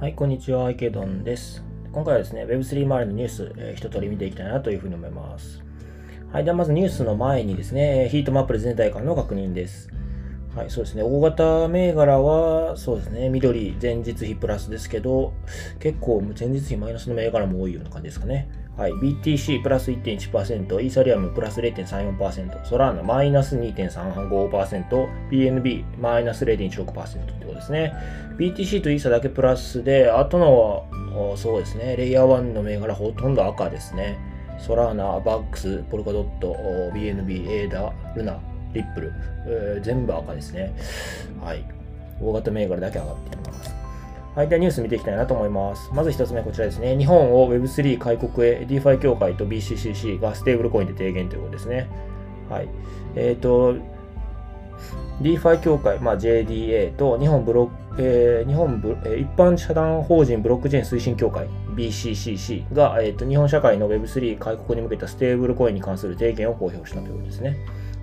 はい、こんにちは、池ドンです。今回はですね、Web3 周りのニュース、えー、一通り見ていきたいなというふうに思います。はい、ではまずニュースの前にですね、ヒートマップで全体感の確認です。はい、そうですね、大型銘柄は、そうですね、緑、前日比プラスですけど、結構前日比マイナスの銘柄も多いような感じですかね。はい、BTC プラス1.1%、イーサリアムプラス0.34%、ソラーナマイナス2.35%、BNB マイナス0.16%ってことですね。BTC とイーサだけプラスで、あとのは、そうですね、レイヤー1の銘柄ほとんど赤ですね。ソラーナ、バックス、ポルカドット、BNB、エーダ、ルナ、リップル、えー、全部赤ですね。はい。大型銘柄だけ上がっています。はい、ではニュース見ていきたいなと思います。まず一つ目こちらですね。日本を Web3 開国へ DeFi 協会と BCCC がステーブルコインで提言ということですね。はい。えっ、ー、と、DeFi 協会、まあ、JDA と日本ブロえー、日本ブ、えー、一般社団法人ブロックチェーン推進協会 BCCC が、えーと、日本社会の Web3 開国に向けたステーブルコインに関する提言を公表したということですね。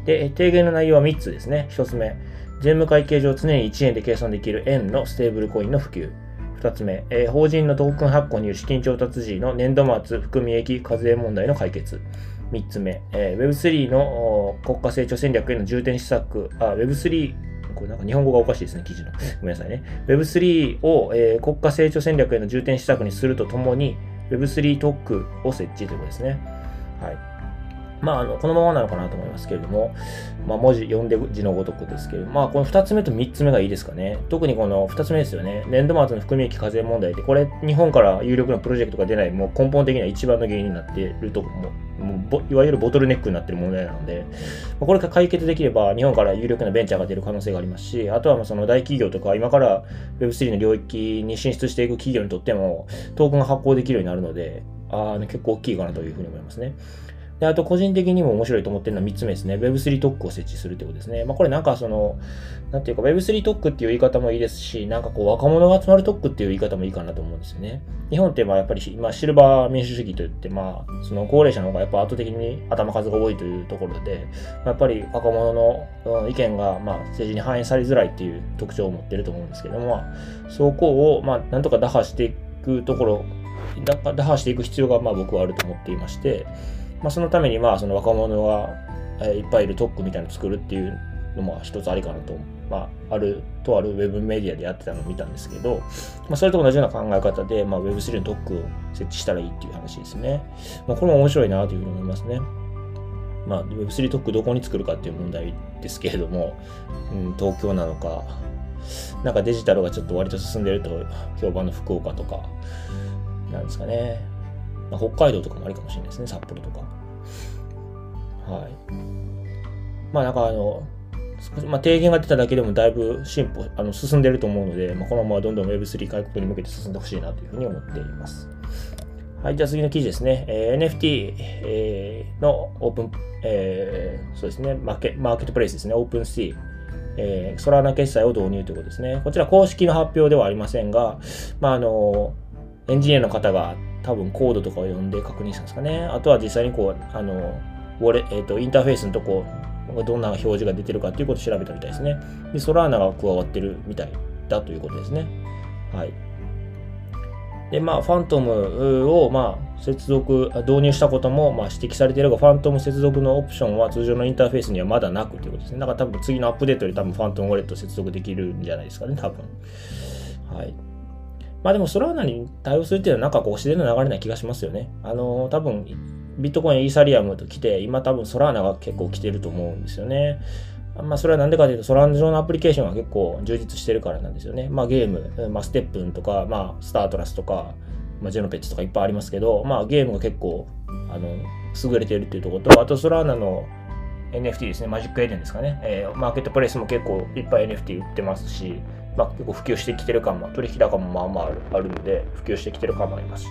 で、提言の内容は3つですね。1つ目、税務会計上常に1円で計算できる円のステーブルコインの普及。2つ目、えー、法人のトークン発行による資金調達時の年度末含み益課税問題の解決。3つ目、えー、Web3 の国家成長戦略への重点施策、あ、Web3、これなんか日本語がおかしいですね、記事の。ごめんなさいね。Web3 を、えー、国家成長戦略への重点施策にするとともに、Web3 特区を設置ということですね。はい。まあ、あの、このままなのかなと思いますけれども、まあ、文字、読んで字のごとくですけれども、まあ、この2つ目と3つ目がいいですかね。特にこの2つ目ですよね。年度末の含み益課税問題って、これ、日本から有力なプロジェクトが出ない、もう根本的には一番の原因になっていると、もう、もういわゆるボトルネックになっている問題なので、これが解決できれば、日本から有力なベンチャーが出る可能性がありますし、あとはその大企業とか、今から Web3 の領域に進出していく企業にとっても、トークンが発行できるようになるので、あの結構大きいかなというふうに思いますね。で、あと個人的にも面白いと思ってるのは3つ目ですね。Web3 特区を設置するってことですね。まあこれなんかその、なんていうか Web3 特区っていう言い方もいいですし、なんかこう若者が集まる特区っていう言い方もいいかなと思うんですよね。日本ってまあやっぱり今シルバー民主主義といってまあその高齢者の方がやっぱ圧倒的に頭数が多いというところで、やっぱり若者の意見がまあ政治に反映されづらいっていう特徴を持ってると思うんですけども、そこをまあなんとか打破していくところ、打破していく必要がまあ僕はあると思っていまして、まあ、そのためにまあその若者が、えいっぱいいる特区みたいなのを作るっていうのも一つありかなと、まあ、あるとあるウェブメディアでやってたのを見たんですけど、まあ、それと同じような考え方で、まあ、Web3 の特区を設置したらいいっていう話ですね。まあ、これも面白いなというふうに思いますね。まあ、Web3 特区どこに作るかっていう問題ですけれども、うん、東京なのか、なんかデジタルがちょっと割と進んでると評判の福岡とか、なんですかね。まあ、北海道とかもありかもしれないですね、札幌とか。はい。まあなんかあの、まあ、提言が出ただけでもだいぶ進歩、あの進んでると思うので、まあ、このままどんどん Web3 開国に向けて進んでほしいなというふうに思っています。はい、じゃあ次の記事ですね。えー、NFT、えー、のオープン、えー、そうですね、マーケマーケットプレイスですね、オープンシー。えー、ソラーナ決済を導入ということですね。こちら公式の発表ではありませんが、まあ、あの、エンジニアの方が多分コードとかを読んで確認したんですかね。あとは実際にこう、あの、ウォレえーと、インターフェースのとこ、どんな表示が出てるかっていうことを調べたみたいですね。で、ソラーナが加わってるみたいだということですね。はい。で、まあ、ファントムを、まあ、接続、導入したことも、まあ、指摘されているが、ファントム接続のオプションは通常のインターフェースにはまだなくということですね。だから多分次のアップデートで多分ファントムウォレット接続できるんじゃないですかね、多分。はい。まあでもソラーナに対応するっていうのはなんかこう自然な流れな気がしますよね。あの、多分ビットコイン、イーサリアムと来て、今多分ソラーナが結構来てると思うんですよね。まあそれはなんでかというと、ソラーナ上のアプリケーションが結構充実してるからなんですよね。まあゲーム、まあステップンとか、まあスタートラスとか、まあジェノペッツとかいっぱいありますけど、まあゲームが結構、あの、優れてるっていうところと、あとソラーナの NFT ですね、マジックエデンですかね。えー、マーケットプレイスも結構いっぱい NFT 売ってますし、まあ、結構普及してきてる感も、取引高もまあまああるので、普及してきてる感もありますし、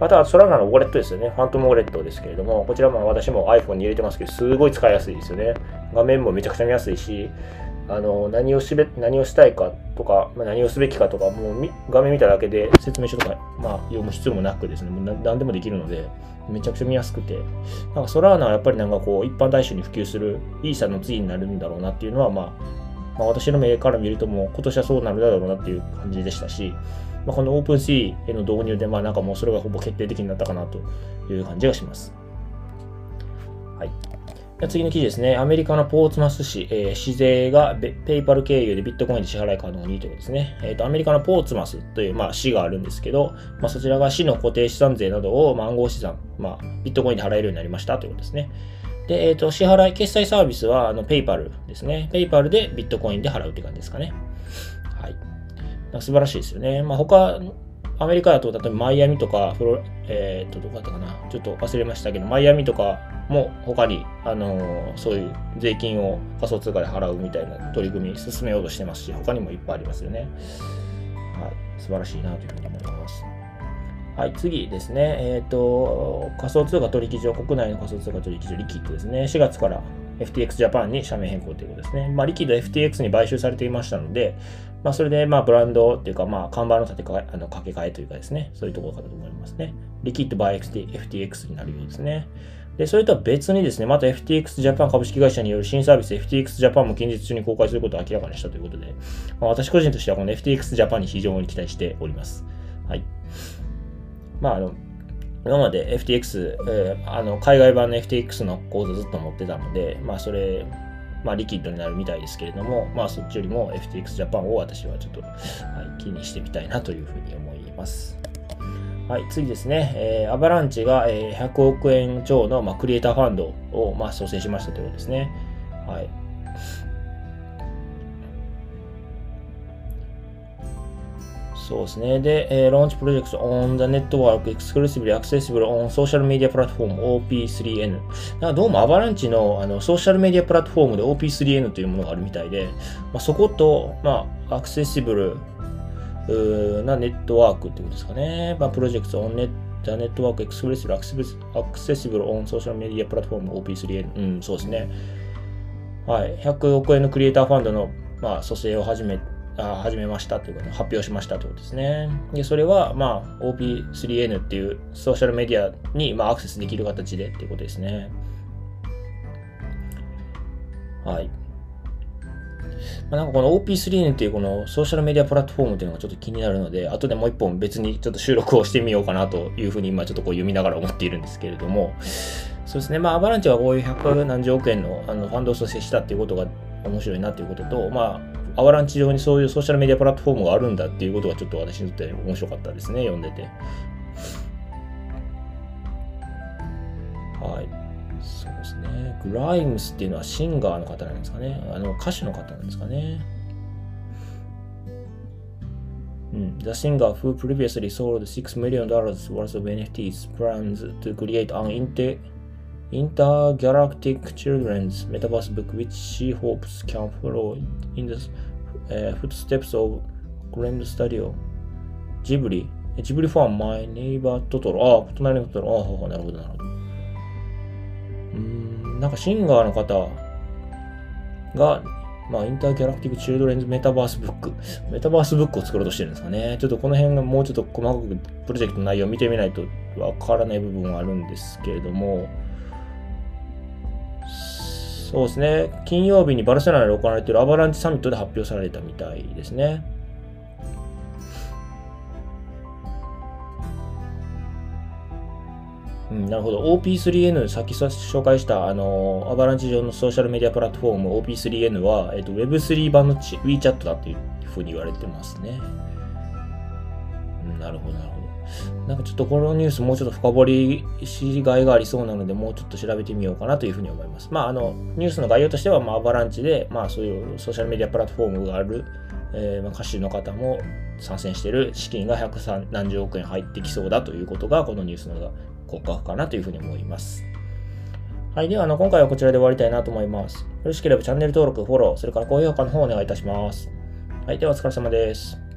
また、ソラナのウォレットですよね。ファントムウォレットですけれども、こちらも私も iPhone に入れてますけど、すごい使いやすいですよね。画面もめちゃくちゃ見やすいし、あの何をしべ何をしたいかとか、まあ、何をすべきかとか、もう画面見ただけで説明書とか、まあ、読む必要もなくですね、もう何でもできるので、めちゃくちゃ見やすくて、なんかソラーナはやっぱりなんかこう、一般大衆に普及するイーサの次になるんだろうなっていうのは、まあ、まあ、私の目から見るともう今年はそうなるだろうなっていう感じでしたし、まあ、この OpenSea への導入で、まあなんかもうそれがほぼ決定的になったかなという感じがします。はい。次の記事ですね。アメリカのポーツマス市、えー、市税がペイパル経由でビットコインで支払い可能にということですね。えっ、ー、と、アメリカのポーツマスという、まあ、市があるんですけど、まあ、そちらが市の固定資産税などを、まあ、暗号資産、まあ、ビットコインで払えるようになりましたということですね。で、えっ、ー、と、支払い、決済サービスは、あの、ペイパルですね。ペイパルでビットコインで払うって感じですかね。はい。素晴らしいですよね。まあ、他、アメリカだと、例えばマイアミとか、フロ、えっ、ー、と、どこだったかな。ちょっと忘れましたけど、マイアミとかも他に、あのー、そういう税金を仮想通貨で払うみたいな取り組み進めようとしてますし、他にもいっぱいありますよね。はい。素晴らしいなというふうに思います。はい、次ですね。えっ、ー、と、仮想通貨取引所、国内の仮想通貨取引所、リキッドですね。4月から FTX ジャパンに社名変更ということですね。まあ、リキッド FTX に買収されていましたので、まあ、それで、まあ、ブランドっていうか、まあ、看板の立て替え、あの、掛け替えというかですね、そういうところかと思いますね。リキッド by FTX になるようですね。で、それとは別にですね、また FTX ジャパン株式会社による新サービス FTX ジャパンも近日中に公開することを明らかにしたということで、まあ、私個人としてはこの FTX ジャパンに非常に期待しております。はい。まあ、あの、今まで FTX、えー、あの海外版の FTX のコードずっと持ってたので、まあ、それ、まあ、リキッドになるみたいですけれども、まあ、そっちよりも FTX ジャパンを私はちょっと、はい、気にしてみたいなというふうに思います。はい、次ですね、えー、アバランチが、え、100億円超の、まあ、クリエイターファンドを、まあ、創生しましたということですね。はい。そうですね。で、えー、 launch project on the network exclusively accessible on social media platform OP3N。なんかどうもアバランチの,あのソーシャルメディアプラットフォームで OP3N というものがあるみたいで、まあ、そこと、まあ、アクセシブルなネットワークっていうんですかね。まあ、 project on the network exclusively accessible on social media platform OP3N。うん、そうですね。はい。100億円のクリエイターファンドの、まあ、蘇生を始めて、始めましたということ発表しましたということですね。で、それは、まあ、OP3N っていうソーシャルメディアに、まあ、アクセスできる形でっていうことですね。はい。ま、なんかこの OP3N っていうこのソーシャルメディアプラットフォームっていうのがちょっと気になるので、後でもう一本別にちょっと収録をしてみようかなというふうに今ちょっとこう読みながら思っているんですけれども、そうですね、まあ、アバランチはこういう100何十億円のあのファンドを蘇生したっていうことが面白いなっていうことと、まあ、アワランチ上にそういうソーシャルメディアプラットフォームがあるんだっていうことがちょっと私にとって面白かったですね、読んでて。はい。そうですね。グライムスっていうのはシンガーの方なんですかね。あの歌手の方なんですかね。うん、The singer who previously sold $6 million worth of NFTs plans to create an inter intergalactic children's metaverse book which she hopes can follow in the uh, footsteps of Grand Studio. ジブリ。ジブリファン My Neighbor Totoro あ、隣のトトロああ、なるほどなるほど。うん、なんかシンガーの方がまあ、インターギャラクティック・チルドレンズ・メタバースブック。メタバースブックを作ろうとしてるんですかね。ちょっとこの辺がもうちょっと細かくプロジェクトの内容を見てみないとわからない部分はあるんですけれども、そうですね。金曜日にバルセロナで行われているアバランチサミットで発表されたみたいですね。うん、なるほど。OP3N、さっき紹介したあのアバランチ上のソーシャルメディアプラットフォーム OP3N は、えっと、Web3 版の WeChat だというふうに言われてますね。うん、なるほど、なるほど。なんかちょっとこのニュースもうちょっと深掘りしがいがありそうなので、もうちょっと調べてみようかなというふうに思います。まあ、あの、ニュースの概要としては、まあ、アバランチで、まあ、そういうソーシャルメディアプラットフォームがある、えー、まあ、歌手の方も参戦している資金が100何十億円入ってきそうだということが、このニュースの骨格かなというふうに思います。はい。では、あの、今回はこちらで終わりたいなと思います。よろしければチャンネル登録、フォロー、それから高評価の方をお願いいたします。はい。では、お疲れ様です。